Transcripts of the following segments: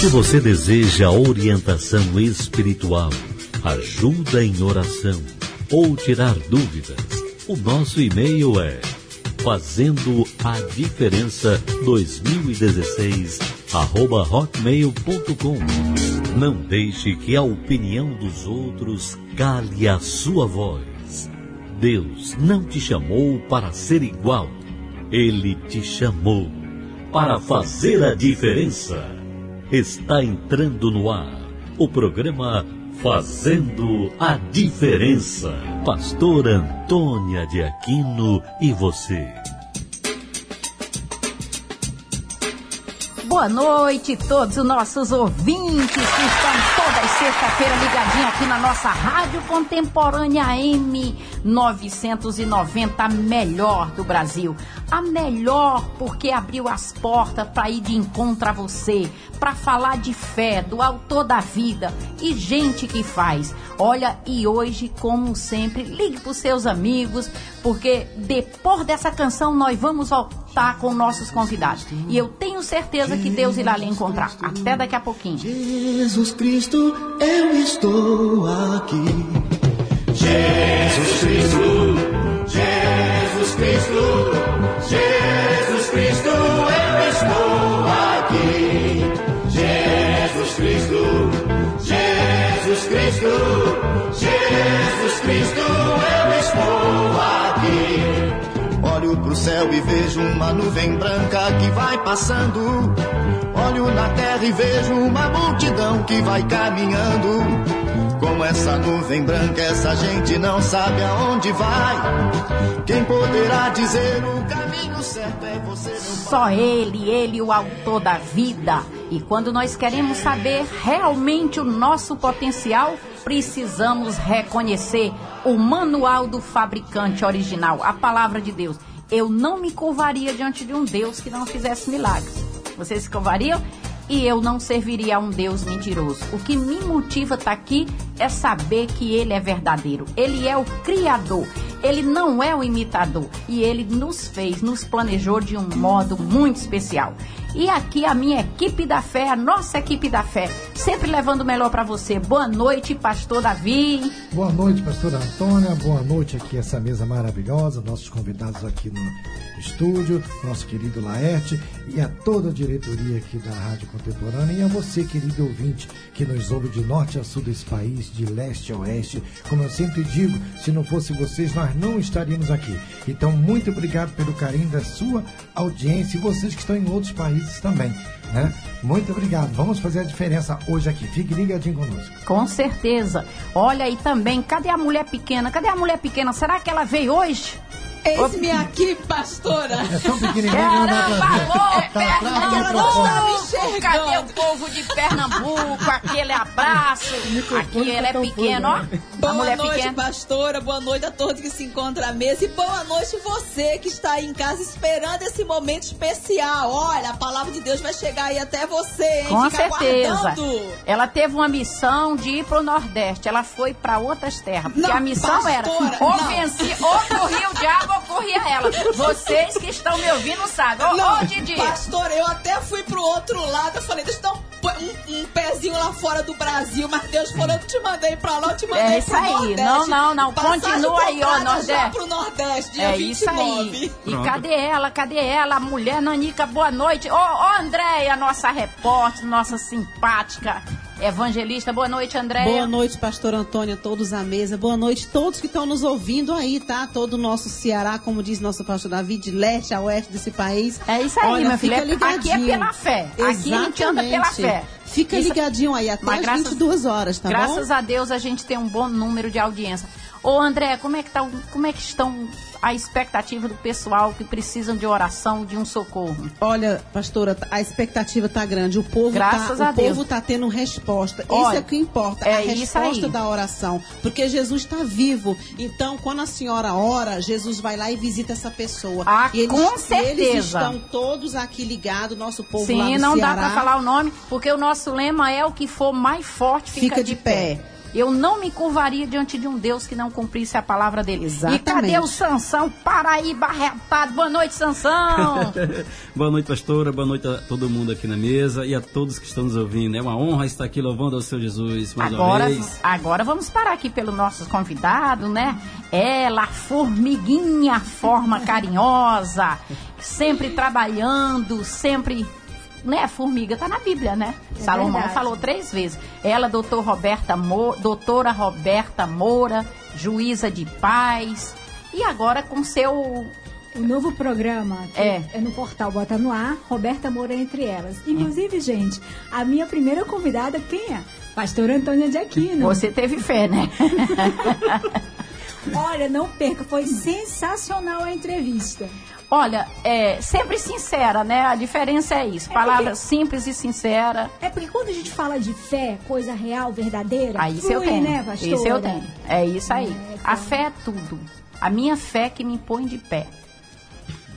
Se você deseja orientação espiritual, ajuda em oração ou tirar dúvidas, o nosso e-mail é fazendo a diferença 2016 arroba hotmail.com. Não deixe que a opinião dos outros cale a sua voz. Deus não te chamou para ser igual. Ele te chamou para fazer a diferença. Está entrando no ar o programa Fazendo a Diferença. Pastor Antônia de Aquino e você. Boa noite, todos os nossos ouvintes que estão toda sexta-feira ligadinhos aqui na nossa Rádio Contemporânea M 990, a melhor do Brasil. A melhor porque abriu as portas para ir de encontro a você, para falar de fé, do autor da vida e gente que faz. Olha, e hoje, como sempre, ligue para os seus amigos, porque depois dessa canção nós vamos voltar com nossos convidados. E eu tenho certeza que Deus irá lhe encontrar. Até daqui a pouquinho. Jesus Cristo, eu estou aqui. Jesus Cristo, Jesus Cristo, Jesus Cristo, eu estou aqui. Jesus Cristo, Jesus Cristo, Jesus Cristo, eu estou aqui. Olho pro céu e vejo uma nuvem branca que vai passando. Olho na terra e vejo uma multidão que vai caminhando. Com essa nuvem branca, essa gente não sabe aonde vai. Quem poderá dizer o caminho certo é você, Só Ele, Ele, o autor da vida. E quando nós queremos saber realmente o nosso potencial, precisamos reconhecer o manual do fabricante original, a palavra de Deus. Eu não me curvaria diante de um Deus que não fizesse milagres. Vocês se curvariam? E eu não serviria a um Deus mentiroso. O que me motiva estar aqui é saber que Ele é verdadeiro. Ele é o Criador. Ele não é o imitador. E Ele nos fez, nos planejou de um modo muito especial. E aqui a minha equipe da fé, a nossa equipe da fé, sempre levando o melhor para você. Boa noite, Pastor Davi. Boa noite, pastora Antônia. Boa noite aqui, essa mesa maravilhosa. Nossos convidados aqui no estúdio, nosso querido Laerte e a toda a diretoria aqui da Rádio Contemporânea e a você, querido ouvinte, que nos ouve de norte a sul desse país, de leste a oeste. Como eu sempre digo, se não fosse vocês, nós não estaríamos aqui. Então, muito obrigado pelo carinho da sua audiência e vocês que estão em outros países também. Né? Muito obrigado. Vamos fazer a diferença hoje aqui. Fique ligadinho conosco. Com certeza. Olha aí também, cadê a mulher pequena? Cadê a mulher pequena? Será que ela veio hoje? Eis-me aqui, pastora. É tão pequenininho não ver. Caramba, Tá do Pernambuco! microfone. enxergando. Cadê o povo de Pernambuco? Aquele abraço. Aqui ele é tá pequeno, ó. A Boa mulher noite, pequena. pastora. Boa noite a todos que se encontram à mesa. E boa noite você que está aí em casa esperando esse momento especial. Olha, a palavra de Deus vai chegar aí até você, hein? Com Fica certeza. aguardando. Ela teve uma missão de ir pro Nordeste. Ela foi para outras terras. Porque Não, a missão era pastora, ou não. venci, ou corria o diabo ou corria ela. Vocês que estão me ouvindo sabem. Ô, ô, Didi. pastor, eu até fui pro outro lado. Eu falei, deixa eu dar um, um- um pezinho lá fora do Brasil. Mas Deus falou, eu não te mandei pra lá, eu te mandei É isso pro aí. Nordeste. Não, não, não. Passagem Continua aí, ó, Nordeste. pro Nordeste, dia É 29. isso aí. E cadê ela? Cadê ela? A mulher Nanica, boa noite. Ô, ô Andréia, nossa repórter, nossa simpática evangelista. Boa noite, Andréia. Boa noite, pastor Antônio, todos à mesa. Boa noite, todos que estão nos ouvindo aí, tá? Todo o nosso Ceará, como diz nosso pastor Davi, de leste a oeste desse país. É isso aí, Olha, filho. fica É- Aqui é ligadinho. pela fé. Aqui a gente anda pela Exatamente. fé. Fica Isso- ligadinho aí até Mas as graças- 22 horas, tá Graças bom? a Deus a gente tem um bom número de audiência. Ô André, como é que tá, como é que estão a expectativa do pessoal que precisam de oração, de um socorro? Olha, pastora, a expectativa tá grande. O povo Graças tá, o Deus. povo tá tendo resposta. isso Olha, é o que importa, é a isso resposta da oração. Porque Jesus está vivo. Então, quando a senhora ora, Jesus vai lá e visita essa pessoa. Ah, eles, com e Eles certeza. estão todos aqui ligados, nosso povo lá Sim, do não dá Ceará. pra falar o nome, porque o nosso lema é o que for mais forte fica, Fica de pé. Eu não me curvaria diante de um Deus que não cumprisse a palavra dele. Exatamente. E cadê o Sansão? Paraíba arretado. Boa noite, Sansão. Boa noite, pastora. Boa noite a todo mundo aqui na mesa e a todos que estão nos ouvindo. É uma honra estar aqui louvando ao Senhor Jesus mais agora, uma vez. agora vamos parar aqui pelo nosso convidado, né? Ela, formiguinha, forma carinhosa, sempre trabalhando, sempre né, formiga tá na Bíblia, né? Salomão verdade. falou três vezes. Ela, doutor Roberta Mo, doutora Roberta Moura, juíza de paz. E agora com seu O novo programa É. é. no portal Bota no Ar, Roberta Moura entre elas. Inclusive, gente, a minha primeira convidada, quem é? Pastora Antônia de Aquino. você teve fé, né? Olha, não perca, foi sensacional a entrevista. Olha, é sempre sincera, né? A diferença é isso. É Palavras simples e sincera. É porque quando a gente fala de fé, coisa real, verdadeira, Aí isso eu tenho. né, pastora? Isso eu tenho. É isso aí. É, A então. fé é tudo. A minha fé que me põe de pé.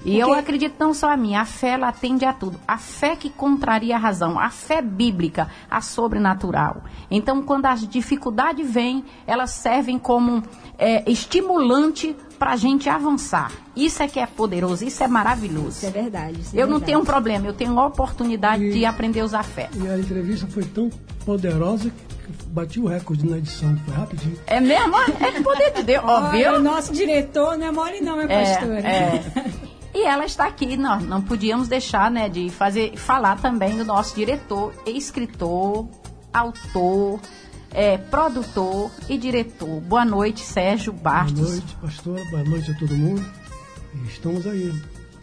E Porque- eu acredito não só a minha, a fé ela atende a tudo. A fé que contraria a razão, a fé bíblica, a sobrenatural. Então, quando as dificuldades vêm, elas servem como é, estimulante para a gente avançar. Isso é que é poderoso, isso é maravilhoso. Isso é verdade. isso é Eu não verdade. tenho um problema, eu tenho a oportunidade de aprender a usar fé. E a entrevista foi tão poderosa que bati o recorde na edição, foi rapidinho. É mesmo? É poder de Deus, ó, viu? Olha, o nosso diretor não é mole não, é É, é. E ela está aqui, nós não podíamos deixar, né, de fazer, falar também do nosso diretor, escritor, autor, é, produtor e diretor. Boa noite, Sérgio Bastos. Boa noite, pastora, boa noite a todo mundo. Estamos aí.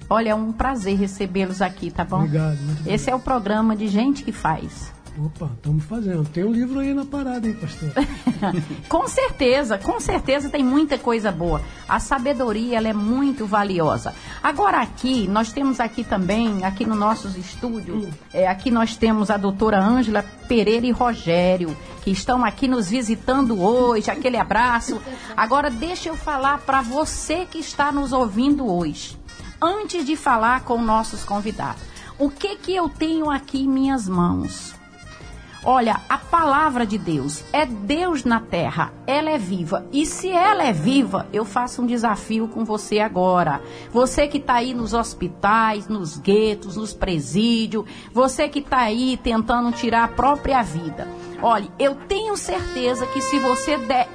Olha, é um prazer recebê-los aqui, tá bom? Obrigado, Esse é o programa de gente que faz. Opa, estamos fazendo. Tem um livro aí na parada, hein, pastor? com certeza, com certeza tem muita coisa boa. A sabedoria ela é muito valiosa. Agora aqui, nós temos aqui também, aqui no nossos estúdios, é, aqui nós temos a doutora Ângela Pereira e Rogério, que estão aqui nos visitando hoje. Aquele abraço. Agora deixa eu falar para você que está nos ouvindo hoje. Antes de falar com nossos convidados, o que que eu tenho aqui em minhas mãos? Olha, a palavra de Deus é Deus na terra, ela é viva. E se ela é viva, eu faço um desafio com você agora. Você que está aí nos hospitais, nos guetos, nos presídios, você que está aí tentando tirar a própria vida. Olha, eu tenho certeza que se você der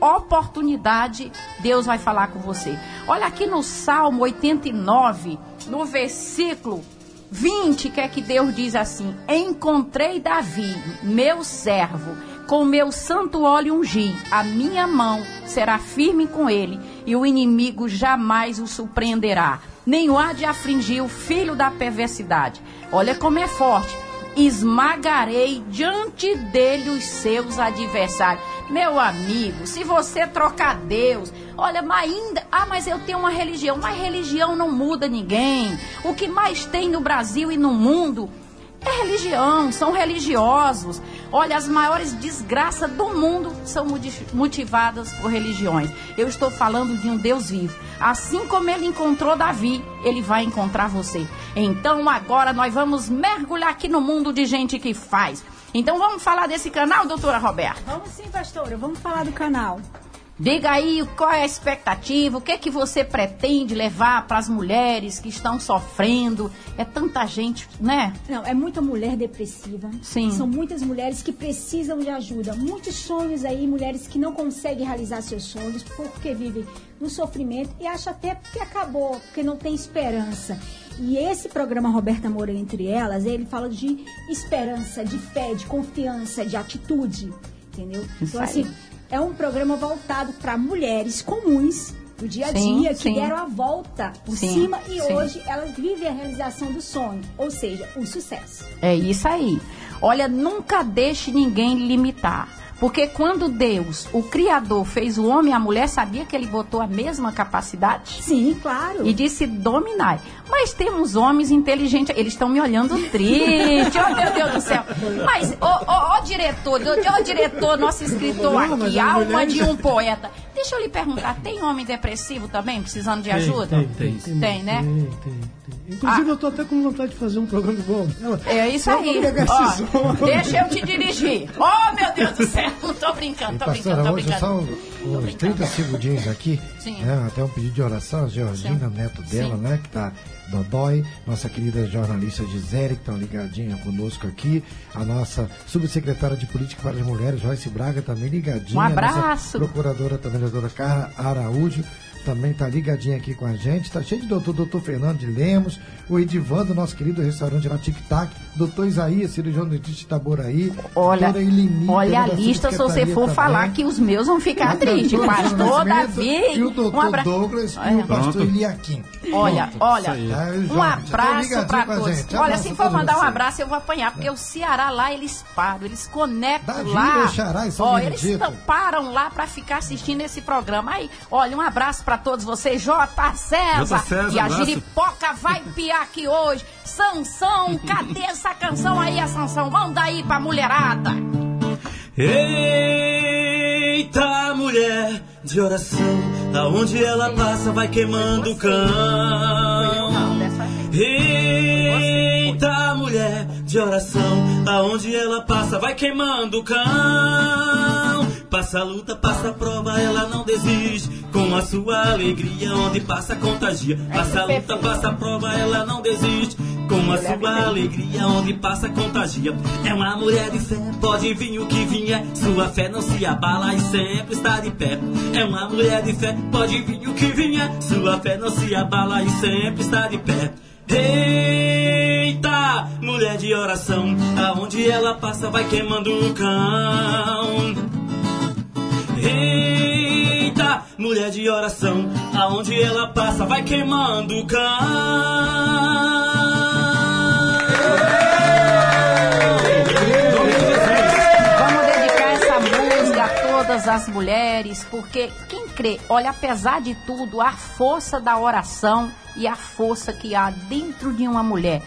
oportunidade, Deus vai falar com você. Olha aqui no Salmo 89, no versículo 20, que é que Deus diz assim: Encontrei Davi, meu servo, com meu santo óleo ungi, a minha mão será firme com ele, e o inimigo jamais o surpreenderá. Nem o há de afligir o filho da perversidade. Olha como é forte. Esmagarei diante dele os seus adversários. Meu amigo, se você trocar Deus, olha, mas ainda. Ah, mas eu tenho uma religião. Mas religião não muda ninguém. O que mais tem no Brasil e no mundo é religião, são religiosos. Olha, as maiores desgraças do mundo são motivadas por religiões. Eu estou falando de um Deus vivo. Assim como ele encontrou Davi, ele vai encontrar você. Então agora nós vamos mergulhar aqui no mundo de gente que faz. Então vamos falar desse canal, doutora Roberta? Vamos sim, pastora, vamos falar do canal. Diga aí qual é a expectativa, o que é que você pretende levar para as mulheres que estão sofrendo. É tanta gente, né? Não, é muita mulher depressiva. Sim. São muitas mulheres que precisam de ajuda. Muitos sonhos aí, mulheres que não conseguem realizar seus sonhos porque vivem no sofrimento e acham até que acabou, porque não tem esperança. E esse programa Roberta Moura Entre Elas, ele fala de esperança, de fé, de confiança, de atitude. Entendeu? Isso então, aí. É um programa voltado para mulheres comuns do dia a Sim, dia que sim. deram a volta por Sim, cima e hoje elas vivem a realização do sonho, ou seja, o sucesso. É isso aí. Olha, nunca deixe ninguém limitar. Porque quando Deus, o Criador, fez o homem e a mulher, sabia que ele botou a mesma capacidade? Sim, claro. E disse dominai. Mas temos homens inteligentes. Eles estão me olhando triste. Oh, meu Deus do céu. Mas, ô, ô, ô, diretor, ô, ô, diretor, nosso escritor aqui, as alma de um poeta. Deixa eu lhe perguntar, tem homem depressivo também, precisando de ajuda? tem, tem. Tem, né? Tem, tem, tem. Inclusive, eu tô até com vontade de fazer um programa igual dela. É isso aí. Ó, deixa eu te dirigir. Oh, meu Deus do céu. Tô brincando, E tô brincando, pastora, tô hoje brincando. são uns 30 segundinhos aqui. Sim. né, até um pedido de oração, a Georgina, Sim. neto dela, Sim. né? Que tá Dodói, nossa querida jornalista Gisele, que tá ligadinha conosco aqui, a nossa subsecretária de Política para as Mulheres, Joyce Braga, também ligadinha. Um a nossa abraço. procuradora também, a doutora Carla Araújo, também tá ligadinha aqui com a gente. Tá cheio de doutor, doutor Fernando de Lemos, o Edivando, nosso querido restaurante lá, Tic Tac, doutor Isaías, cirurgião dentista de Itaboraí, Olha, Elini, olha a lista se você for também. falar que os meus vão ficar tristes. Doutor Pastor Davi, E o doutor um abraço. Douglas e Olha. o pastor Pronto. Eliakim. Olha, Pronto. olha. Tá, um abraço ligadinho pra com a todos. gente. Olha, se for mandar um abraço, eu vou apanhar, porque o Ceará lá, eles param, eles conectam Da lá. Xará e Ó, eles param lá pra ficar assistindo esse programa. Aí, olha, um abraço pra todos vocês, J. César. J. César, e a abraço. Giripoca vai piar aqui hoje. Sansão, cadê essa canção aí, a Sansão? Manda aí pra mulherada. Eita mulher de oração, aonde ela passa vai queimando o cão. não, dessa vez. Eita de oração, aonde ela passa vai queimando o cão. Passa a luta, passa a prova, ela não desiste. Com a sua alegria, onde passa contagia. Passa a luta, passa a prova, ela não desiste. Com a sua alegria, onde passa contagia. É uma mulher de fé, pode vir o que vier. Sua fé não se abala e sempre está de pé. É uma mulher de fé, pode vir o que vier. Sua fé não se abala e sempre está de pé. Eita, mulher de oração, aonde ela passa vai queimando o cão. Eita, mulher de oração, aonde ela passa vai queimando o cão. Vamos dedicar essa música a todas as mulheres, porque quem crê, olha, apesar de tudo, a força da oração e a força que há dentro de uma mulher,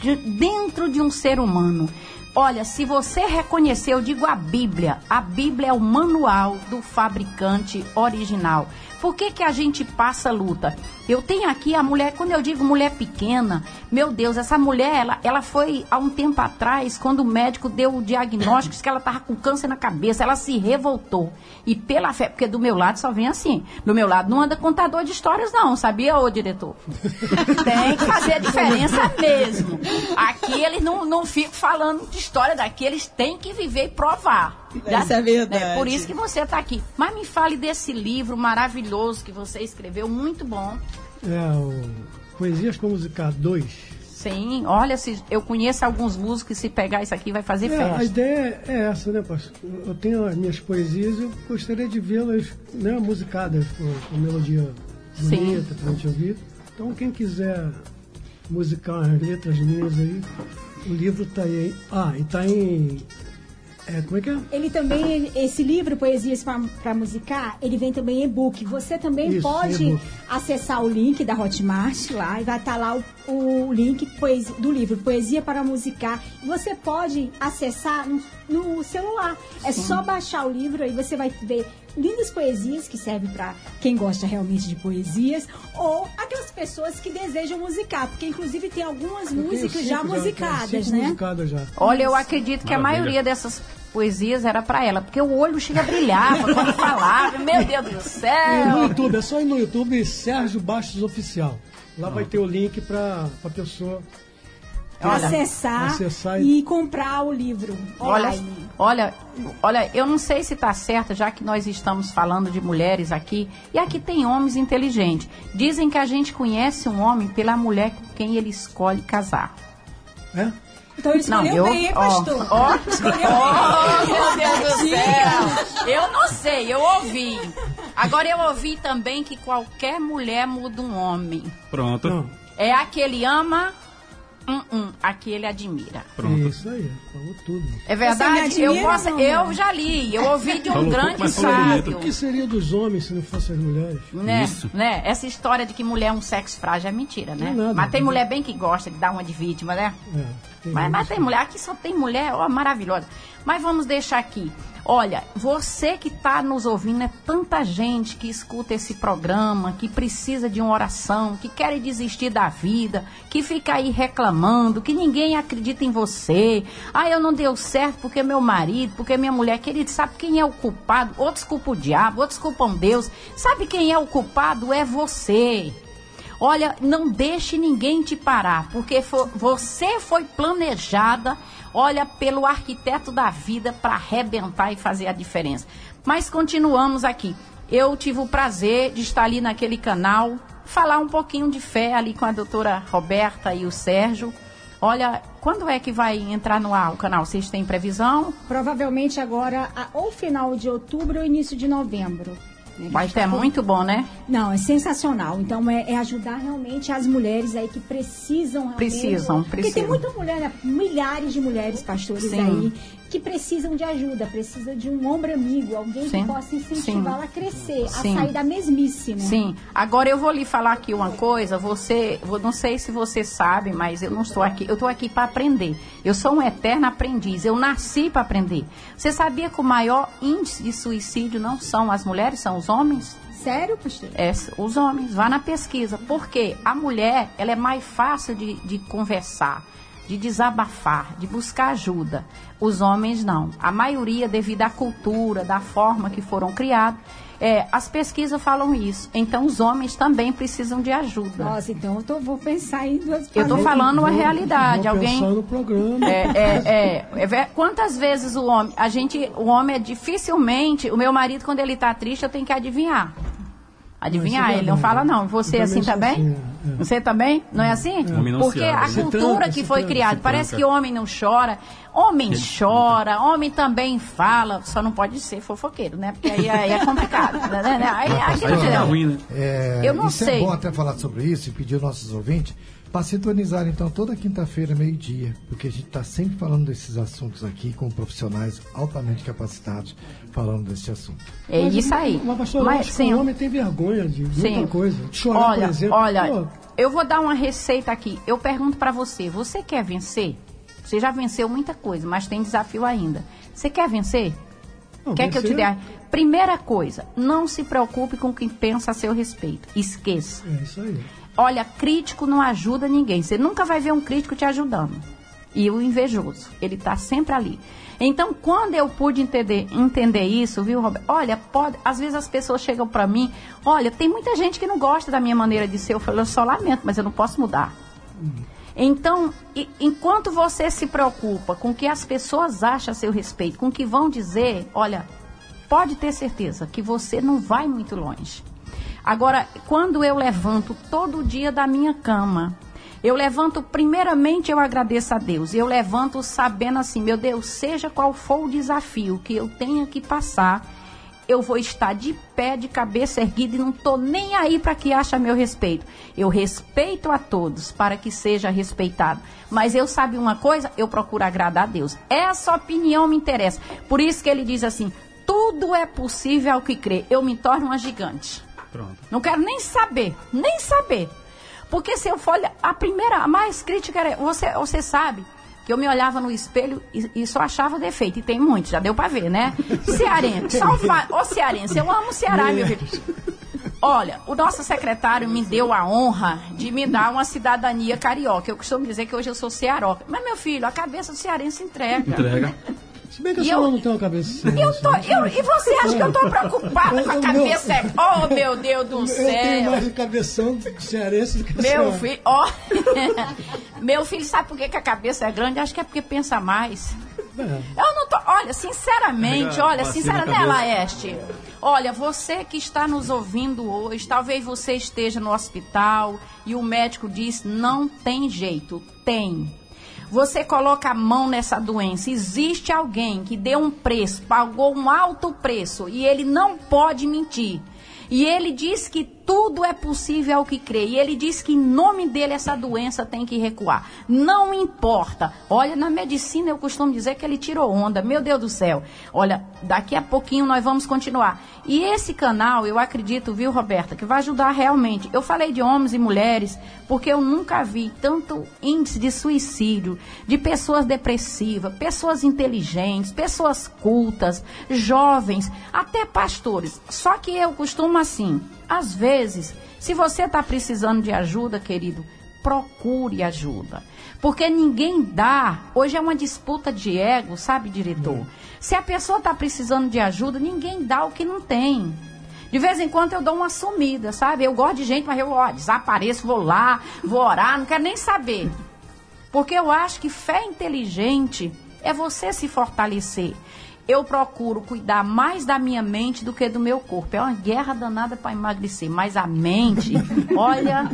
de- dentro de um ser humano. Olha, se você reconhecer, eu digo a Bíblia. A Bíblia é o manual do fabricante original. Por que, que a gente passa luta? Eu tenho aqui a mulher, quando eu digo mulher pequena, meu Deus, essa mulher, ela, ela foi há um tempo atrás, quando o médico deu o diagnóstico que ela estava com câncer na cabeça, ela se revoltou. E pela fé, porque do meu lado só vem assim. Do meu lado não anda contador de histórias, não, sabia, ô diretor? Tem que fazer a diferença mesmo. Aqui eles não, não ficam falando de história daqui, eles têm que viver e provar. Isso é verdade. né? Por isso que você está aqui. Mas me fale desse livro maravilhoso que você escreveu, muito bom. É, o Poesias para Musicar 2. Sim, olha, se eu conheço alguns músicos, se pegar isso aqui vai fazer É, a festa. ideia é essa, né, pastor? Eu tenho as minhas poesias e eu gostaria de vê-las né, musicadas com, com melodia bonita pra gente ouvir. Então, quem quiser musicar as letras minhas aí, o livro tá aí. Ah, e tá em. É, como é que é? Ele também, esse livro, Poesias para Musicar, ele vem também em e-book. Você também Isso, pode acessar o link da Hotmart lá e vai estar lá o, o link poesia, do livro Poesia para Musicar. E Você pode acessar no, no celular. É só baixar o livro aí você vai ver lindas poesias que servem para quem gosta realmente de poesias ou aquelas pessoas que desejam musicar, porque inclusive tem algumas músicas cinco já musicadas, cinco né? musicadas já. Olha, eu acredito que a Maravilha. maioria dessas poesias era pra ela, porque o olho chega a brilhar quando falava. Meu Deus do E no céu! YouTube, é só ir no YouTube Sérgio Bastos Oficial. Lá vai ter o link pra, pra pessoa. Olha, acessar, acessar e... comprar o livro Olha, online. olha, olha, eu não sei se está certo, já que nós estamos falando de mulheres aqui, e aqui tem homens inteligentes. Dizem que a gente conhece um homem pela mulher com quem ele escolhe casar. É? Então ele Não, escolheu eu, bem, hein, ó, pastor? ó, Escolheu ó, bem. meu Deus do céu. Eu não sei, eu ouvi. Agora eu ouvi também que qualquer mulher muda um homem. Pronto. Não, É a que ele ama, a que ele admira. Pronto. isso aí, falou tudo. É verdade? Me Eu, admira, posso, não, eu né? já li, eu ouvi de um Falou grande sábio. O que seria dos homens se não fossem as mulheres? Né, Isso. né? Essa história de que mulher é um sexo frágil é mentira, né? Não é nada. mas tem mulher bem que gosta de dar uma de vítima, né? É, tem Mas, mas tem mulher, aqui só tem mulher, ó, maravilhosa. Mas vamos deixar aqui. Olha, você que está nos ouvindo, é tanta gente que escuta esse programa, que precisa de uma oração, que quer desistir da vida, que fica aí reclamando, que ninguém acredita em você. Ah, eu não deu certo porque meu marido, porque minha mulher, querido, sabe quem é o culpado? Outros culpam o diabo, outros culpam Deus. Sabe quem é o culpado? É você. Olha, não deixe ninguém te parar, porque fo- você foi planejada, olha, pelo arquiteto da vida para arrebentar e fazer a diferença. Mas continuamos aqui. Eu tive o prazer de estar ali naquele canal, falar um pouquinho de fé ali com a doutora Roberta e o Sérgio. Olha, quando é que vai entrar no ar o canal? Vocês têm previsão? Provavelmente agora, ou final de outubro ou início de novembro. Vai ser muito bom, né? Não, é sensacional. Então é, é ajudar realmente as mulheres aí que precisam realmente. Precisam, Porque tem precisam. muita mulher, milhares de mulheres pastores Sim. aí que precisam de ajuda, precisa de um ombro amigo, alguém Sim. que possa incentivá-la a crescer, Sim. a sair da mesmice, né? Sim. Agora eu vou lhe falar aqui uma coisa. Você, não sei se você sabe, mas eu não estou aqui. Eu estou aqui para aprender. Eu sou um eterno aprendiz. Eu nasci para aprender. Você sabia que o maior índice de suicídio não são as mulheres, são os homens? Sério, pastor? É, os homens. Vá na pesquisa. Porque a mulher, ela é mais fácil de, de conversar, de desabafar, de buscar ajuda. Os homens não. A maioria, devido à cultura, da forma que foram criados, é, as pesquisas falam isso. Então, os homens também precisam de ajuda. Nossa, então eu tô- vou pensar em duas Eu estou falando a realidade. Vou Alguém. no programa. É, é, é, é quantas vezes o homem, a gente, o homem é dificilmente, o meu marido quando ele está triste, eu tenho que adivinhar. Adivinhar, é ele não fala não. Você Eu assim também também? assim, é. Você também? Não é assim? Não Porque a cultura que foi criada, parece que homem não chora, homem chora, homem também fala, só não pode ser fofoqueiro, né? Porque aí, aí é complicado, né? né? Aí, aí, Aí fica ruim, né? É, Eu não isso sei. é bom até falar sobre isso e pedir aos nossos ouvintes para sintonizar então toda quinta-feira, meio-dia, porque a gente está sempre falando desses assuntos aqui com profissionais altamente capacitados falando desse assunto. É Mas, isso aí. Mas, pastor, eu Mas, acho que sim, o homem tem vergonha de muita Sim. coisa. De chorar, olha, por exemplo. Olha, Pô, eu vou dar uma receita aqui. Eu pergunto pra você, você quer vencer? Você já venceu muita coisa, mas tem desafio ainda. Você quer vencer? não, quer que eu te dê? a- Primeira coisa, não se preocupe com quem pensa a seu respeito. Esqueça. É isso aí. Olha, crítico não ajuda ninguém. Você nunca vai ver um crítico te ajudando. E o invejoso, ele está sempre ali. Então, quando eu pude entender, entender isso, viu, Roberto? Olha, pode, às vezes as pessoas chegam para mim, olha, tem muita gente que não gosta da minha maneira de ser. Eu falo, eu só lamento, mas eu não posso mudar. Então, e- enquanto você se preocupa com o que as pessoas acham a seu respeito, com o que vão dizer, olha, pode ter certeza que você não vai muito longe. Agora, quando eu levanto todo dia da minha cama, eu levanto, primeiramente eu agradeço a Deus. Eu levanto sabendo assim, meu Deus, seja qual for o desafio que eu tenha que passar, eu vou estar de pé, de cabeça erguida e não estou nem aí para que ache a meu respeito. Eu respeito a todos para que seja respeitado. Mas eu sabe uma coisa? Eu procuro agradar a Deus. Essa opinião me interessa. Por isso que ele diz assim: tudo é possível ao que crê. Eu me torno uma gigante. Pronto. Não quero nem saber, nem saber. Porque se eu for a primeira, a mais crítica era, você, você sabe que eu me olhava no espelho e, e só achava defeito, e tem muito, já deu pra ver, né? Cearense, só. Ô cearense, eu amo o Ceará, meu filho. Olha, o nosso secretário me deu a honra de me dar uma cidadania carioca. Eu costumo dizer que hoje eu sou cearoca. Mas, meu filho, a cabeça do cearense entrega. Entrega. Se bem que a senhora eu- não tem uma cabeça assim. Eu tô, eu, e você acha que eu tô preocupada com a Eu- eu- cabeça? Oh, meu Deus do Eu céu! tenho mais cabeção cearense do que a Meu senhora. filho, ó. Meu filho, sabe por que, que a cabeça é grande? Acho que é porque pensa mais. É. Eu não tô. Olha, sinceramente, olha, sinceramente, né. Laeste? Olha, você que está nos ouvindo hoje, talvez você esteja no hospital e o médico diz: não tem jeito. Tem. Você coloca a mão nessa doença. Existe alguém que deu um preço, pagou um alto preço e ele não pode mentir. E ele diz que tudo é possível ao que crê. E ele diz que em nome dele essa doença tem que recuar. Não importa. Olha, na medicina eu costumo dizer que ele tirou onda. Meu Deus do céu. Olha, daqui a pouquinho nós vamos continuar. E esse canal, eu acredito, viu, Roberta, que vai ajudar realmente. Eu falei de homens e mulheres porque eu nunca vi tanto índice de suicídio, de pessoas depressivas, pessoas inteligentes, pessoas cultas, jovens, até pastores. Só que eu costumo assim, às vezes, se você está precisando de ajuda, querido, procure ajuda. Porque ninguém dá. Hoje é uma disputa de ego, sabe, diretor? Se a pessoa está precisando de ajuda, ninguém dá o que não tem. De vez em quando eu dou uma sumida, sabe? Eu gosto de gente, mas eu ó, desapareço, vou lá, vou orar, não quero nem saber. Porque eu acho que fé inteligente é você se fortalecer. Eu procuro cuidar mais da minha mente do que do meu corpo. É uma guerra danada para emagrecer, mas a mente, olha,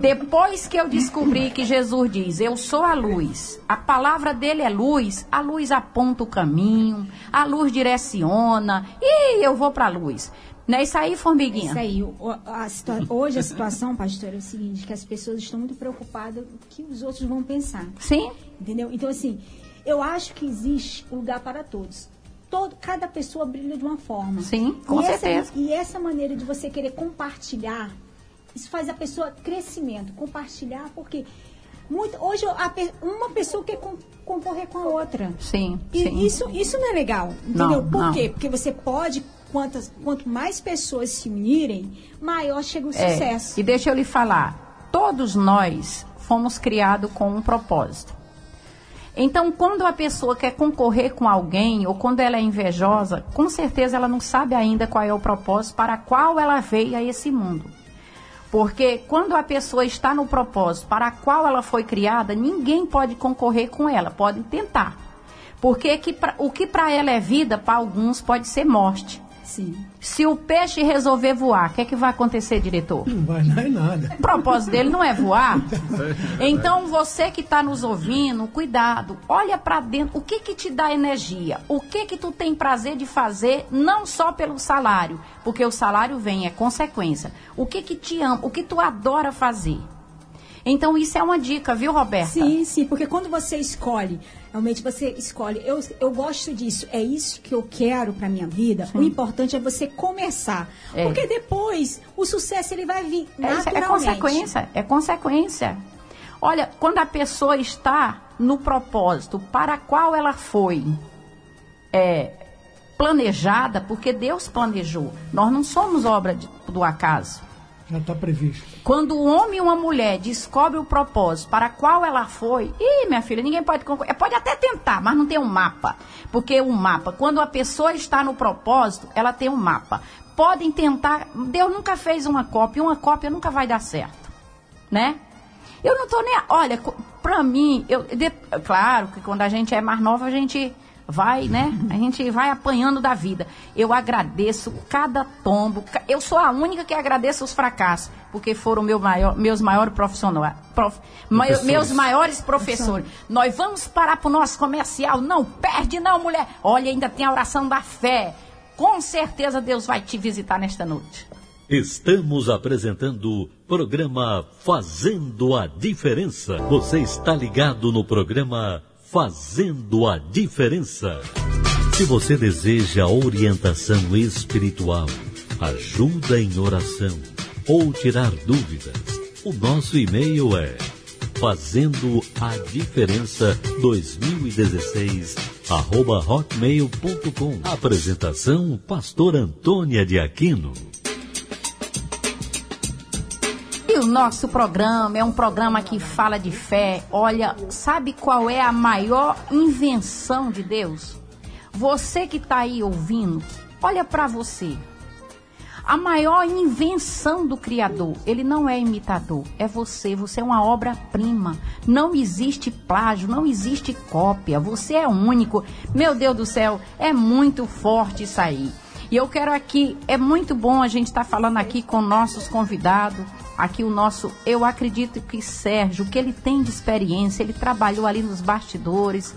depois que eu descobri que Jesus diz: "Eu sou a luz". A palavra dele é luz, a luz aponta o caminho, a luz direciona e eu vou para a luz. Não é isso aí, formiguinha? Isso aí. O- a situa- hoje a situação, pastor, é o seguinte, que as pessoas estão muito preocupadas com o que os outros vão pensar. Sim. Entendeu? Então, assim, eu acho que existe lugar para todos. Todo, cada pessoa brilha de uma forma. Sim, com e certeza. Essa, e essa maneira de você querer compartilhar, isso faz a pessoa crescimento. Compartilhar, porque muito, hoje a uma pessoa quer con- concorrer com a outra. Sim, E sim. isso, isso não é legal, Não, entendeu? Por não. quê? Porque você pode, quantas, quanto mais pessoas se unirem, maior chega o É, sucesso. E deixa eu lhe falar, todos nós fomos criados com um propósito. Então, quando a pessoa quer concorrer com alguém ou quando ela é invejosa, com certeza ela não sabe ainda qual é o propósito para qual ela veio a esse mundo. Porque quando a pessoa está no propósito para qual ela foi criada, ninguém pode concorrer com ela, pode tentar. Porque que pra- o que para ela é vida, para alguns pode ser morte. Sim. Se o peixe resolver voar, o que, é que vai acontecer, diretor? Não vai dar em nada. O propósito dele não é voar. Então você que está nos ouvindo, cuidado, olha para dentro. O que que te dá energia? O que que tu tem prazer de fazer, não só pelo salário, porque o salário vem é consequência. O que que te ama? O que tu adora fazer? Então isso é uma dica, viu, Roberta? Sim, sim, porque quando você escolhe, realmente você escolhe, eu, eu gosto disso, é isso que eu quero para minha vida. O importante é você começar, É. porque depois o sucesso ele vai vir É, é naturalmente. consequência, é consequência. Olha, quando a pessoa está no propósito para qual ela foi é, planejada, porque Deus planejou. Nós não somos obra de- do acaso. Já está previsto. Quando um homem e uma mulher descobre o propósito para qual ela foi, ih, minha filha, ninguém pode concorrer. Pode até tentar, mas não tem um mapa. Porque o mapa, quando a pessoa está no propósito, ela tem um mapa. Podem tentar, Deus nunca fez uma cópia, uma cópia nunca vai dar certo. Né? Eu não tô nem. Olha, pra mim, eu, de- claro que quando a gente é mais nova, a gente vai, né? A gente vai apanhando da vida. Eu agradeço cada tombo. Eu sou a única que agradeço os fracassos, porque foram meu maior, meus maiores profissionais. prof- meus maiores professores. Nós vamos parar pro nosso comercial. Não perde, não, mulher. Olha, ainda tem a oração da fé. Com certeza Deus vai te visitar nesta noite. Estamos apresentando o programa Fazendo a Diferença. Você está ligado no programa Fazendo a Diferença. Se você deseja orientação espiritual, ajuda em oração ou tirar dúvidas, o nosso e-mail é fazendo a diferença 2016 arroba hotmail.com Apresentação Pastor Antônia de Aquino. Nosso programa é um programa que fala de fé. Olha, sabe qual é a maior invenção de Deus? Você que está aí ouvindo, olha para você. A maior invenção do Criador, ele não é imitador, é você. Você é uma obra-prima. Não existe plágio, não existe cópia. Você é único. Meu Deus do céu, é muito forte isso aí. E eu quero aqui, é muito bom a gente estar falando aqui com nossos convidados. Aqui o nosso, eu acredito que Sérgio, que ele tem de experiência, ele trabalhou ali nos bastidores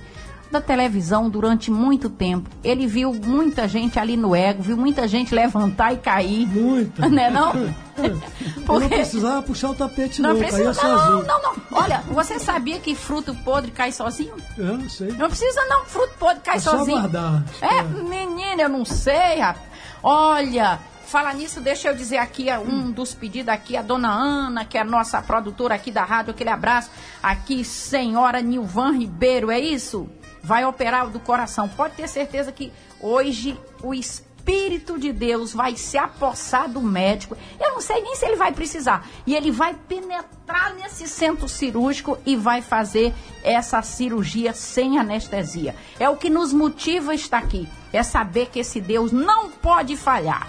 da televisão durante muito tempo. Ele viu muita gente ali no ego, viu muita gente levantar e cair. Muita. Né não? Eu Porque- não precisava puxar o tapete, Não não, precisa, não, não, não. Olha, você sabia que fruto podre cai sozinho? Eu não sei. Não precisa não, fruto podre cai É só sozinho. guardar. É, menina, eu não sei, rapaz. Olha, fala nisso, deixa eu dizer aqui é, um dos pedidos aqui, a dona Ana, que é a nossa produtora aqui da rádio, aquele abraço. Aqui, senhora Nilvan Ribeiro, é isso? Vai operar do coração. Pode ter certeza que hoje o Espírito de Deus vai se apossar do médico. Eu não sei nem se ele vai precisar. E ele vai penetrar nesse centro cirúrgico e vai fazer essa cirurgia sem anestesia. É o que nos motiva a estar aqui. É saber que esse Deus não pode falhar.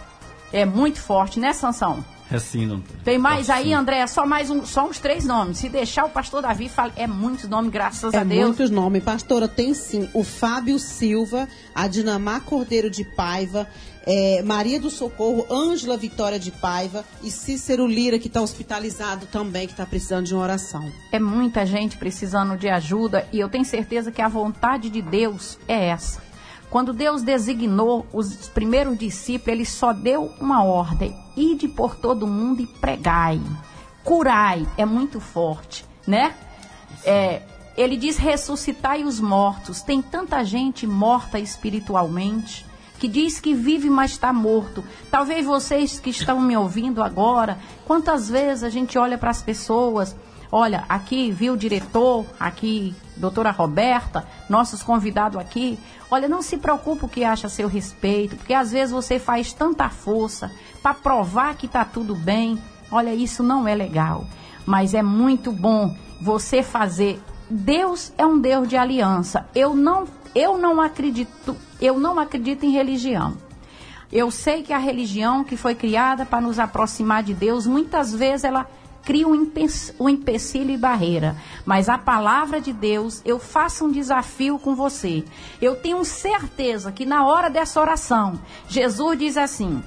É muito forte, né, Sansão? É sim, doutor. Tem mais aí. André? Só mais um, só uns três nomes. Se deixar o pastor Davi fala, é muitos nomes, graças É a Deus. muitos nomes. Pastora, tem sim o Fábio Silva, a Dinamar Cordeiro de Paiva, é, Maria do Socorro, Ângela Vitória de Paiva e Cícero Lira, que está hospitalizado também, que está precisando de uma oração. É muita gente precisando de ajuda e eu tenho certeza que a vontade de Deus é essa. Quando Deus designou os primeiros discípulos, ele só deu uma ordem: ide por todo mundo e pregai. Curai é muito forte, né? É, ele diz ressuscitai os mortos. Tem tanta gente morta espiritualmente que diz que vive, mas está morto. Talvez vocês que estão me ouvindo agora, quantas vezes a gente olha para as pessoas, olha, aqui viu o diretor, aqui doutora Roberta, nossos convidados aqui, olha, não se preocupe o que acha a seu respeito, porque às vezes você faz tanta força para provar que está tudo bem. Olha, isso não é legal, mas é muito bom você fazer. Deus é um Deus de aliança. Eu não, eu não acredito, eu não acredito em religião. Eu sei que a religião que foi criada para nos aproximar de Deus, muitas vezes ela cria um, empe um empecilho e barreira. Mas a palavra de Deus, eu faço um desafio com você. Eu tenho certeza que na hora dessa oração, Jesus diz assim: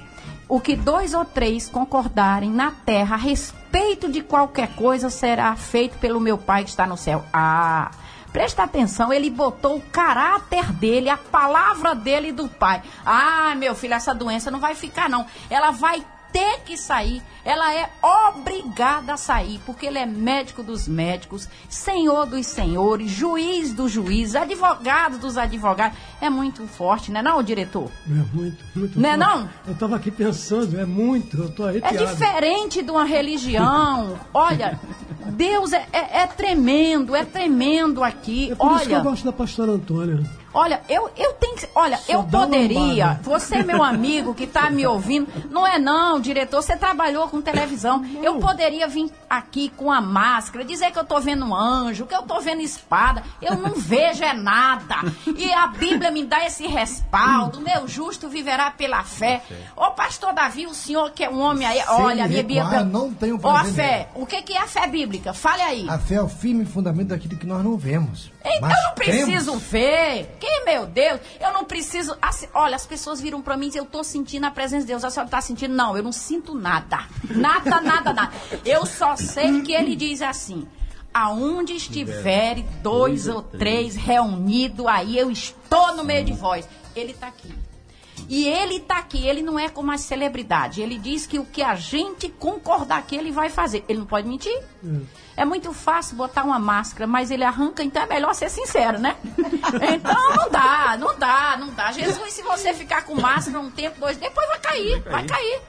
o que dois ou três concordarem na terra a respeito de qualquer coisa será feito pelo meu Pai que está no céu. Ah, presta atenção, ele botou o caráter dele, a palavra dele do Pai. Ah, meu filho, essa doença não vai ficar, não. Ela vai ter que sair, ela é obrigada a sair, porque ele é médico dos médicos, senhor dos senhores, juiz dos juízes, advogado dos advogados. É muito forte, né, não, diretor? É muito, muito. Não é forte. não? Eu estava aqui pensando, é muito, eu tô É arrepiado. diferente de uma religião. Olha, Deus é, é- é tremendo, é tremendo aqui. É por isso que eu Olha, gosto da pastora Antônia. Olha, eu, eu tenho que. Olha, Só eu poderia. lambada. Você, meu amigo que está me ouvindo, não é não, diretor. Você trabalhou com televisão. Eu poderia vir aqui com a máscara, dizer que eu tô vendo um anjo, que eu tô vendo espada. Eu não vejo é nada. E a Bíblia me dá esse respaldo. Meu justo viverá pela fé. Ô, pastor Davi, o senhor que é um homem aí. Sem Olha, a minha Bíblia. não tenho Ó, a fé. O que, que é a fé bíblica? Fale aí. A fé é o firme fundamento daquilo que nós não vemos. Então eu não preciso cremos. ver. Que meu Deus, eu não preciso. Assim, olha, as pessoas viram pra mim e dizem, eu tô sentindo a presença de Deus. A senhora tá sentindo? Não, eu não sinto nada. Nada, nada, nada. Eu só sei que ele diz assim. Aonde estiver dois ou três reunidos, aí eu estou no meio de vós. Ele tá aqui. E ele tá aqui, ele não é como as celebridades. Ele diz que o que a gente concordar que ele vai fazer. Ele não pode mentir. É muito fácil botar uma máscara, mas ele arranca, então é melhor ser sincero, né? Então não dá, não dá, não dá. Jesus, se você ficar com máscara um tempo, dois, depois vai cair, vai cair, vai cair,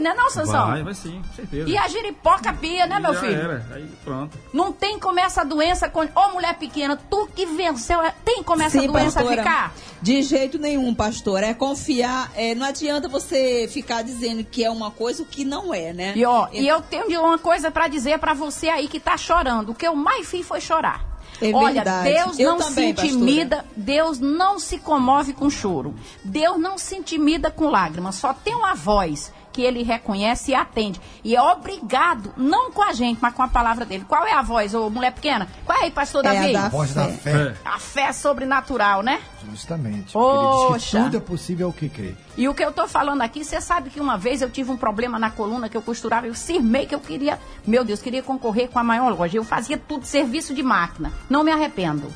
né não, Sansão? Vai, vai sim, com certeza. E a giripoca pia, né, meu Já filho? Era. Aí pronto. Não tem como essa doença. Ô, mulher pequena, tu que venceu. Tem como essa Sim, doença pastora. ficar? De jeito nenhum, pastor. É confiar. é, não adianta você ficar dizendo que é uma coisa o que não é, né? E, ó, e eu tenho uma coisa pra dizer pra você aí que tá chorando. O que eu mais fiz foi chorar. É Olha, verdade. Deus Eu não também, se intimida, Deus não se comove com choro. Deus não se intimida com lágrimas. Só tem uma voz que ele reconhece e atende. E é obrigado, não com a gente, mas com a palavra dele. Qual é a voz, ô mulher pequena? Qual é aí, pastor É a Davi? da A voz da fé, A fé sobrenatural, né? justamente. Porque ele diz Poxa. que tudo é possível ao que crê. E o que eu tô falando aqui, você sabe que uma vez eu tive um problema na coluna que eu costurava, eu cismei que eu queria, meu Deus, queria concorrer com a maior loja. Eu fazia tudo, serviço de máquina. Não me arrependo.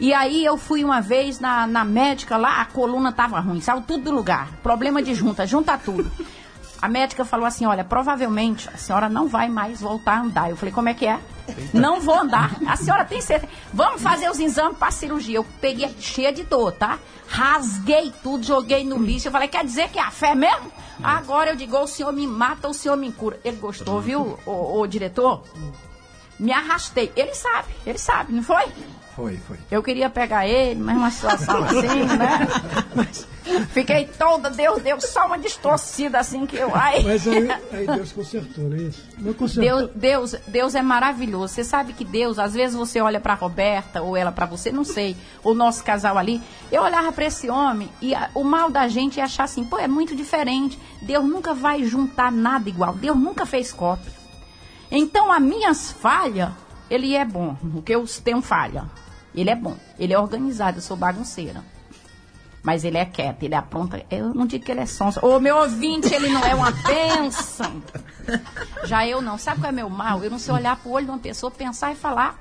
E aí eu fui uma vez na, na médica lá, a coluna tava ruim, saiu tudo do lugar. Problema de junta, junta tudo. A médica falou assim: olha, provavelmente a senhora não vai mais voltar a andar. Eu falei: como é que é? Não vou andar. A senhora tem certeza? Vamos fazer os exames para cirurgia. Eu peguei cheia de dor, tá? Rasguei tudo, joguei no lixo. Eu falei: quer dizer que é a fé mesmo? Agora eu digo: o senhor me mata ou o senhor me cura. Ele gostou, viu, o, o diretor? Me arrastei. Ele sabe, ele sabe, não foi? Foi, foi. Eu queria pegar ele, mas uma situação assim, né? Mas fiquei toda, Deus deu só uma distorcida assim que eu. Ai. Mas aí, aí Deus consertou, não é isso? Não consertou. Deus, Deus, Deus é maravilhoso. Você sabe que Deus, às vezes você olha para Roberta ou ela para você, não sei, o nosso casal ali. Eu olhava para esse homem e a- o mal da gente é achar assim, pô, é muito diferente. Deus nunca vai juntar nada igual. Deus nunca fez cópia. Então, as minhas falhas, ele é bom. Porque eu tenho falha. Ele é bom. Ele é organizado. Eu sou bagunceira. Mas ele é quieto, ele apronta. Eu não digo que ele é sonso. Ô, meu ouvinte, ele não é uma bênção. Já eu não. Sabe qual é meu mal? Eu não sei olhar pro olho de uma pessoa, pensar e falar.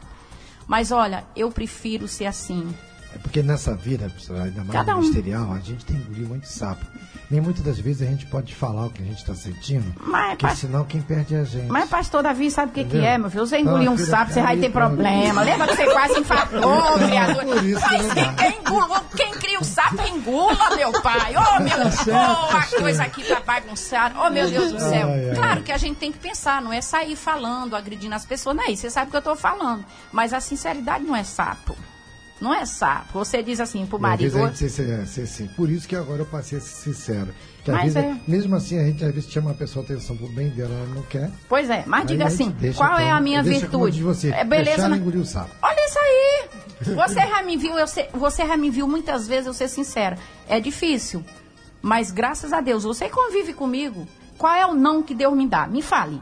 Mas olha, eu prefiro ser assim. É porque nessa vida, pessoal, ainda mais Cada um. ministerial, a gente tem que engolir muito sapo. Nem muitas das vezes a gente pode falar o que a gente está sentindo, Mas, porque pa- senão quem perde é a gente. Mas pastor Davi sabe o que, que é, meu filho? Você engolir um sapo, você vai aí ter pronto. problema. Lembra que você quase infartou, criatura? por isso que Mas não quem, engula- quem cria o sapo engula, meu pai. Oh, meu Deus. Oh, a coisa aqui tá bagunçada. Oh, meu Deus do céu. Ai, ai. Claro que a gente tem que pensar, não é sair falando, agredindo as pessoas. Não é isso, você sabe o que eu tô falando. Mas a sinceridade não é sapo. Não é sapo. Você diz assim pro E às vezes marido. a gente ser, ser- Por isso que agora eu passei a ser sincero. Que Mas vezes, é. mesmo assim, a gente às vezes chama a pessoa a atenção pro bem dela, ela não quer. Pois é, mas Aí diga a assim, qual é como- a minha deixa como virtude? você, é beleza, né? engolir o sapo. Olha isso aí! Você já me viu, eu sei- você já me viu muitas vezes, eu ser sincera. É difícil, mas graças a Deus, você convive comigo. Qual é o não que Deus me dá? Me fale.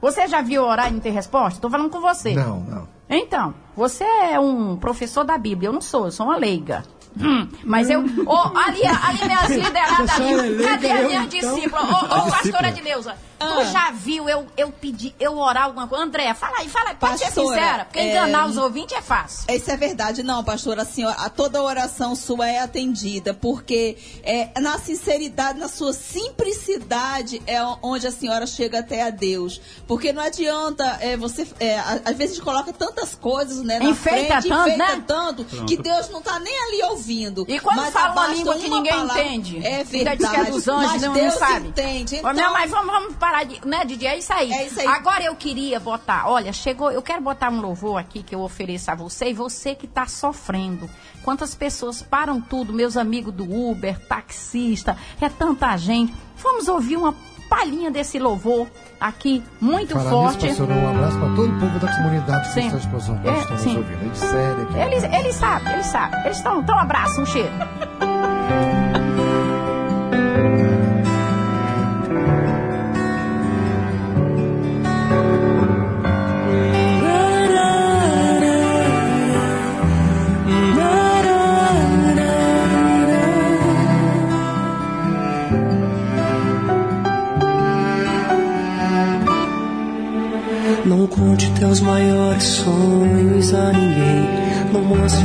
Você já viu orar e não ter resposta? Estou falando com você. Não, não. Então, você é um professor da Bíblia, eu não sou, eu sou uma leiga. Hum, mas eu. Ô, ali, ali minhas lideradas é Cadê as minhas então? discípulas? Ô, ô, pastora Edileuza, Ah. tu já viu eu, eu pedir, eu orar alguma coisa? André, fala aí, fala aí, pode ser sincera, porque é, enganar os ouvintes é fácil. Isso é verdade, não, pastora. A senhora, a toda oração sua é atendida, porque é, na sinceridade, na sua simplicidade, é onde a senhora chega até a Deus. Porque não adianta é, você. é, às vezes a gente coloca tantas coisas, né? Na Enfeita frente, tanto, enfeita né? tanto, que Deus não tá nem ali ouvindo. E quando Mas fala uma língua que ninguém palavra- entende? É Ainda diz verdade. que é dos anjos, mas não, Deus não sabe. entende. Ô, Então, minha mãe, vamos, vamos parar de. Né, Didi? É isso aí. É isso aí. Agora eu queria botar, olha, chegou, eu quero botar um louvor aqui que eu ofereço a você e você que está sofrendo. Quantas pessoas param tudo, meus amigos do Uber, taxista, é tanta gente. Vamos ouvir uma palhinha desse louvor aqui, muito Falar forte. nisso, pastor, um abraço para todo o povo da comunidade que Sim. está exposição É, sim. ouvindo. É de sério aqui. Eles, eles sabem, eles sabem. Eles estão. Então, um abraço, um cheiro.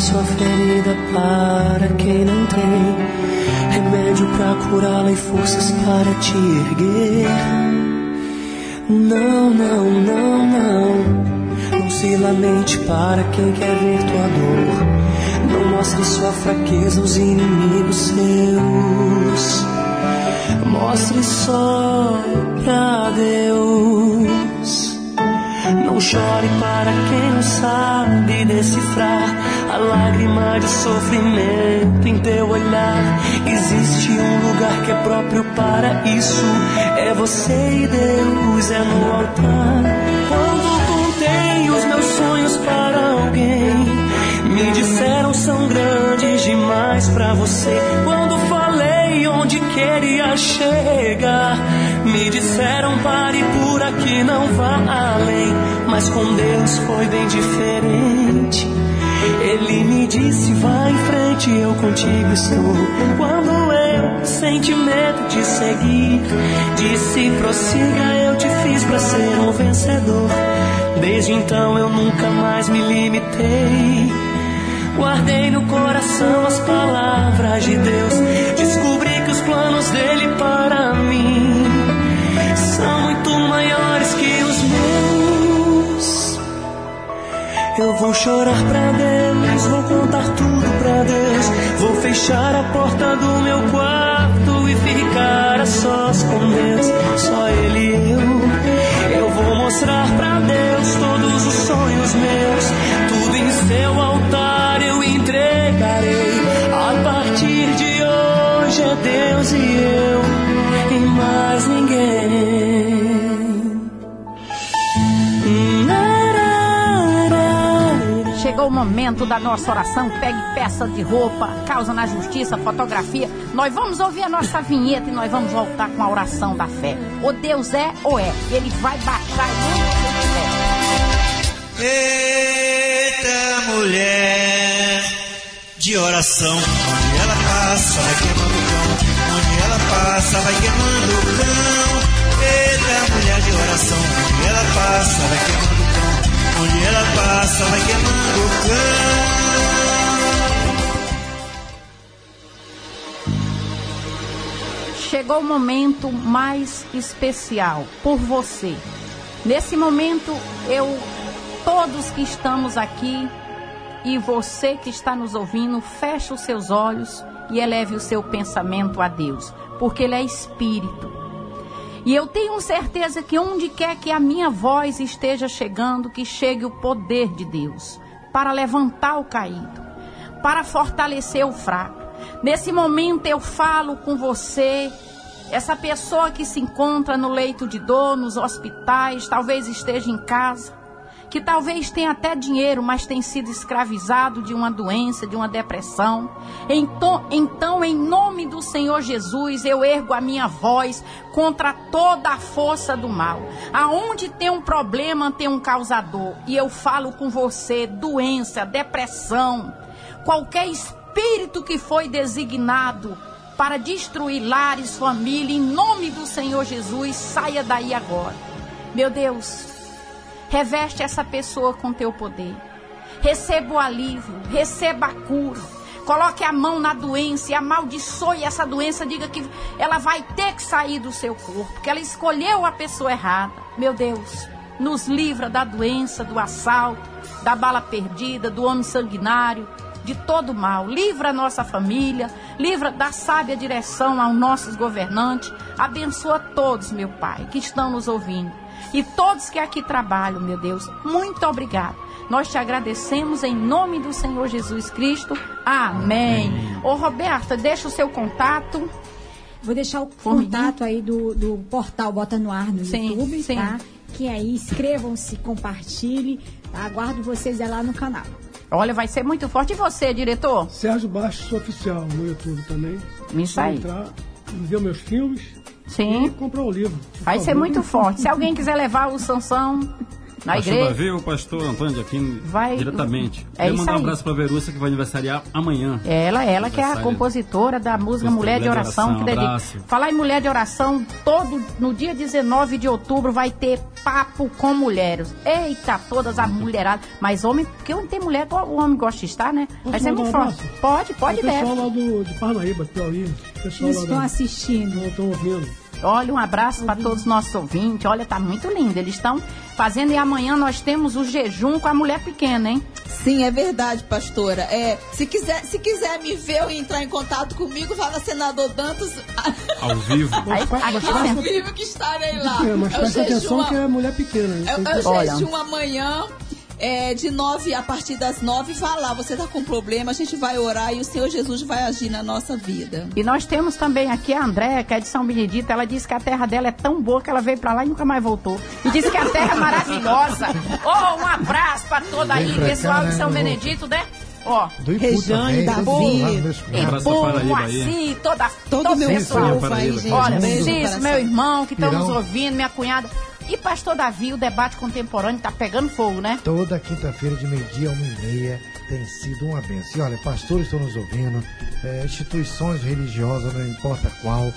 Sua ferida para quem não tem remédio pra curá-la e forças para te erguer. Não, não, não, não. Não se lamente para quem quer ver tua dor. Não mostre sua fraqueza aos inimigos seus. Mostre só pra Deus. Não chore para quem não sabe decifrar a lágrima de sofrimento em teu olhar. Existe um lugar que é próprio para isso. É você e Deus, é no altar. Quando contei os meus sonhos para alguém, me disseram são grandes demais para você. Quando falei onde queria chegar, me disseram pare por aqui, não vá além. Mas com Deus foi bem diferente. Disse, vá em frente, eu contigo estou. Quando eu senti medo de seguir, disse, prossiga, eu te fiz pra ser um vencedor. Desde então eu nunca mais me limitei. Guardei no coração as palavras de Deus. Descobri que os planos dele para mim chorar pra Deus, vou contar tudo pra Deus. Vou fechar a porta do meu quarto e ficar a sós com Deus, só Ele e eu. Eu vou mostrar pra Deus todos os sonhos meus, tudo em seu altar eu entregarei. A partir de hoje é Deus e eu, e mais ninguém. Chegou o momento da nossa oração. Pegue peça de roupa, causa na justiça, fotografia. Nós vamos ouvir a nossa vinheta e nós vamos voltar com a oração da fé. O Deus é ou é? Ele vai baixar e Eita mulher de oração, onde ela passa vai queimando o cão, onde ela passa vai queimando o cão. Eita mulher de oração, onde ela passa vai queimando o cão, onde ela passa vai queimando. Chegou o momento mais especial por você. Nesse momento, eu, todos que estamos aqui e você que está nos ouvindo, feche os seus olhos e eleve o seu pensamento a Deus, porque Ele é Espírito. E eu tenho certeza que onde quer que a minha voz esteja chegando, que chegue o poder de Deus para levantar o caído, para fortalecer o fraco. Nesse momento eu falo com você, essa pessoa que se encontra no leito de dor, nos hospitais, talvez esteja em casa, que talvez tenha até dinheiro, mas tem sido escravizado de uma doença, de uma depressão. Então, então, em nome do Senhor Jesus, eu ergo a minha voz contra toda a força do mal. Aonde tem um problema, tem um causador. E eu falo com você, doença, depressão, qualquer espírito que foi designado para destruir lares, família, em nome do Senhor Jesus, saia daí agora. Meu Deus, reveste essa pessoa com teu poder. Receba o alívio, receba a cura. Coloque a mão na doença e amaldiçoe essa doença. Diga que ela vai ter que sair do seu corpo, porque ela escolheu a pessoa errada. Meu Deus, nos livra da doença, do assalto, da bala perdida, do homem sanguinário, de todo mal. Livra a nossa família, livra da sábia direção aos nossos governantes. Abençoa todos, meu Pai, que estão nos ouvindo. E todos que aqui trabalham, meu Deus, muito obrigado. Nós te agradecemos em nome do Senhor Jesus Cristo. Amém. Ô Roberta, deixa o seu contato. Vou deixar o contato aí do, do portal Bota no Ar no Sim, YouTube, sim. tá? Que aí inscrevam-se, compartilhem, tá? Aguardo vocês lá no canal. Olha, vai ser muito forte. E você, diretor? Sérgio Bastos Oficial no YouTube também. Isso Só aí. entrar, ver meus filmes Sim. e comprar o livro. Vai ser favor. muito forte. Se alguém quiser levar o Sansão na pastor igreja. Davi, o pastor Antônio de Aquino, Vai- diretamente. É Quero mandar um abraço pra Verúcia, que vai aniversariar amanhã. Ela, ela que é a compositora da música Mulher de Oração, que dedica. abraço. Falar em Mulher de Oração, todo no dia 19 de outubro vai ter papo com mulheres. Eita, todas as mulheradas. Mas homem, porque onde tem mulher, o homem gosta de estar, né? Vai Posso ser muito um forte. abraço? Pode, pode, o pessoal deve. lá do, de Parnaíba, Piauí. o Pessoal Eles estão da- assistindo. Não estão ouvindo. Olha, um abraço para todos os nossos ouvintes. Olha, tá muito lindo. Eles estão fazendo e amanhã nós temos o jejum com a mulher pequena, hein? Sim, é verdade, pastora. É, se quiser, se quiser me ver ou entrar em contato comigo, fala senador Dantas Ao vivo. Aí, aqui, né? ao vivo que estarei lá. É, mas É presta atenção a- que é mulher pequena. hein? É, Tem é Olha. jejum amanhã, é, de nove, a partir das nove, vá lá. Você tá com problema, a gente vai orar e o Senhor Jesus vai agir na nossa vida. E nós temos também aqui a Andréia, que é de São Benedito. Ela disse que a terra dela é tão boa que ela veio pra lá e nunca mais voltou. E disse que a terra é maravilhosa. Oh, um abraço pra toda aí, pessoal cá, de né? São Benedito, né? Ó, Ipu Rejane, Davi. Ipu, aí. Moacir, toda, Todo todo meu pessoal. Olha, meu irmão, que Pirão. ouvindo, minha cunhada. E pastor Davi, o debate contemporâneo tá pegando fogo, né? Toda quinta-feira de meio-dia a uma e meia tem sido uma benção. E olha, pastores estão nos ouvindo, eh, instituições religiosas, não importa qual,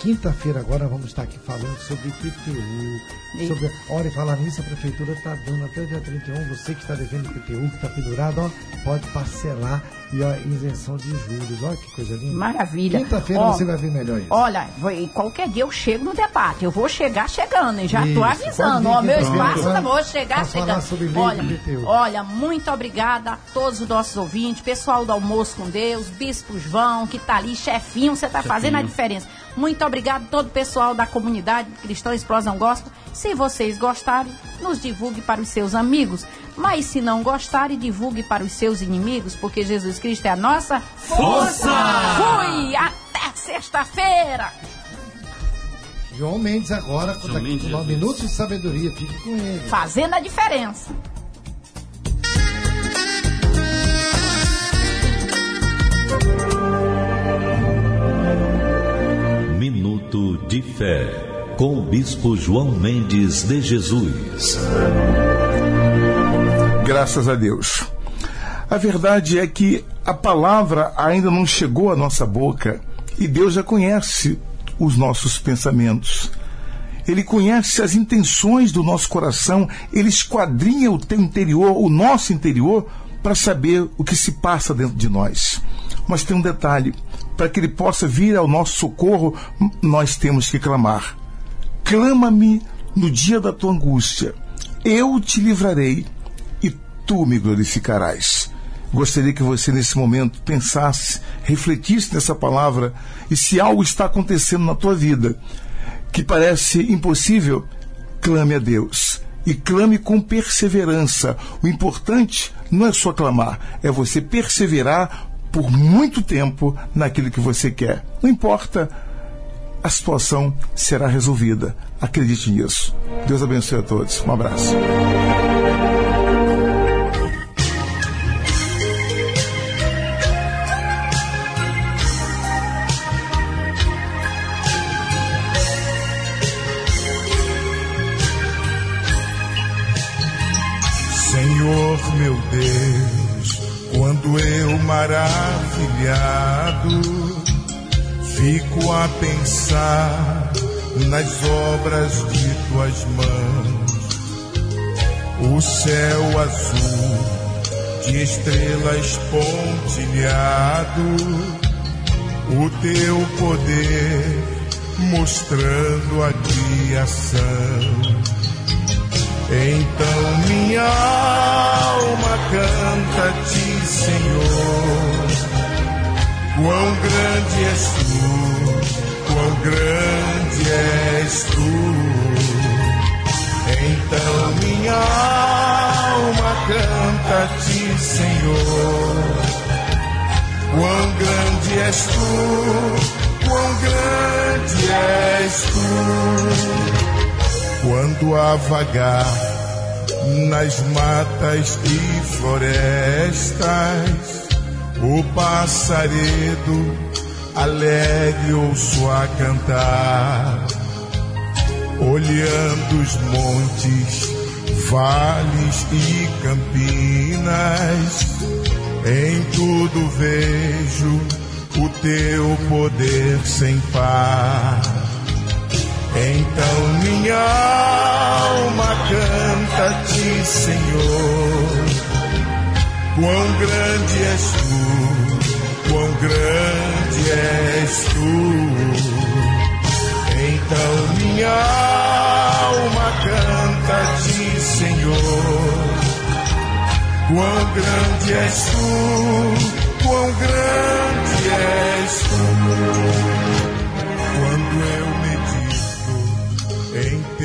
Quinta-feira agora vamos estar aqui falando sobre IPTU. Sobre, olha, e falar nisso, a prefeitura está dando até dia 31. Você que está devendo IPTU, que está pendurado, ó, pode parcelar e ó, isenção de juros. Olha que coisa linda. Maravilha. Quinta-feira você vai ver melhor isso. Olha, e qualquer dia eu chego no debate. Eu vou chegar chegando, hein? Já pode avisando. Ó, meu espaço, eu vou chegar chegando. olha, olha, muito obrigada a todos os nossos ouvintes, pessoal do Almoço com Deus, Bispo João, que tá ali, chefinho, você tá fazendo a diferença. Muito obrigado a todo o pessoal da comunidade Cristã Explosão Gospel. Se vocês gostarem, nos divulgue para os seus amigos. Mas se não gostarem, divulgue para os seus inimigos, porque Jesus Cristo é a nossa Força! Fui! Até sexta-feira! João Mendes agora, com Jesus. minutos de sabedoria. Fique com ele. Fazendo a diferença. Minuto de Fé, com o Bispo João Mendes de Jesus. Graças a Deus. A verdade é que a palavra ainda não chegou à nossa boca e Deus já conhece os nossos pensamentos. Ele conhece as intenções do nosso coração, ele esquadrinha o teu interior, o nosso interior, para saber o que se passa dentro de nós. Mas tem um detalhe: para que ele possa vir ao nosso socorro, nós temos que clamar. Clama-me no dia da tua angústia, eu te livrarei e tu me glorificarás. Gostaria que você, nesse momento, pensasse, refletisse nessa palavra e se algo está acontecendo na tua vida que parece impossível, clame a Deus. E clame com perseverança. O importante não é só clamar, é você perseverar por muito tempo naquilo que você quer. Não importa, a situação será resolvida. Acredite nisso. Deus abençoe a todos. Um abraço. Senhor meu Deus, quando eu maravilhado fico a pensar nas obras de tuas mãos, o céu azul de estrelas pontilhado, o teu poder mostrando a criação. Então minha alma canta-te, Senhor. Quão grande és tu, quão grande és tu. Então minha alma canta-te, Senhor. Quão grande és tu, quão grande és tu quando a vagar nas matas e florestas, o passaredo alegre ouço a cantar, olhando os montes, vales e campinas, em tudo vejo o teu poder sem par. Então minha alma canta-te, Senhor. Quão grande és tu, quão grande és tu. Então minha alma canta-te, Senhor. Quão grande és tu, quão grande és tu. Quando eu medito em.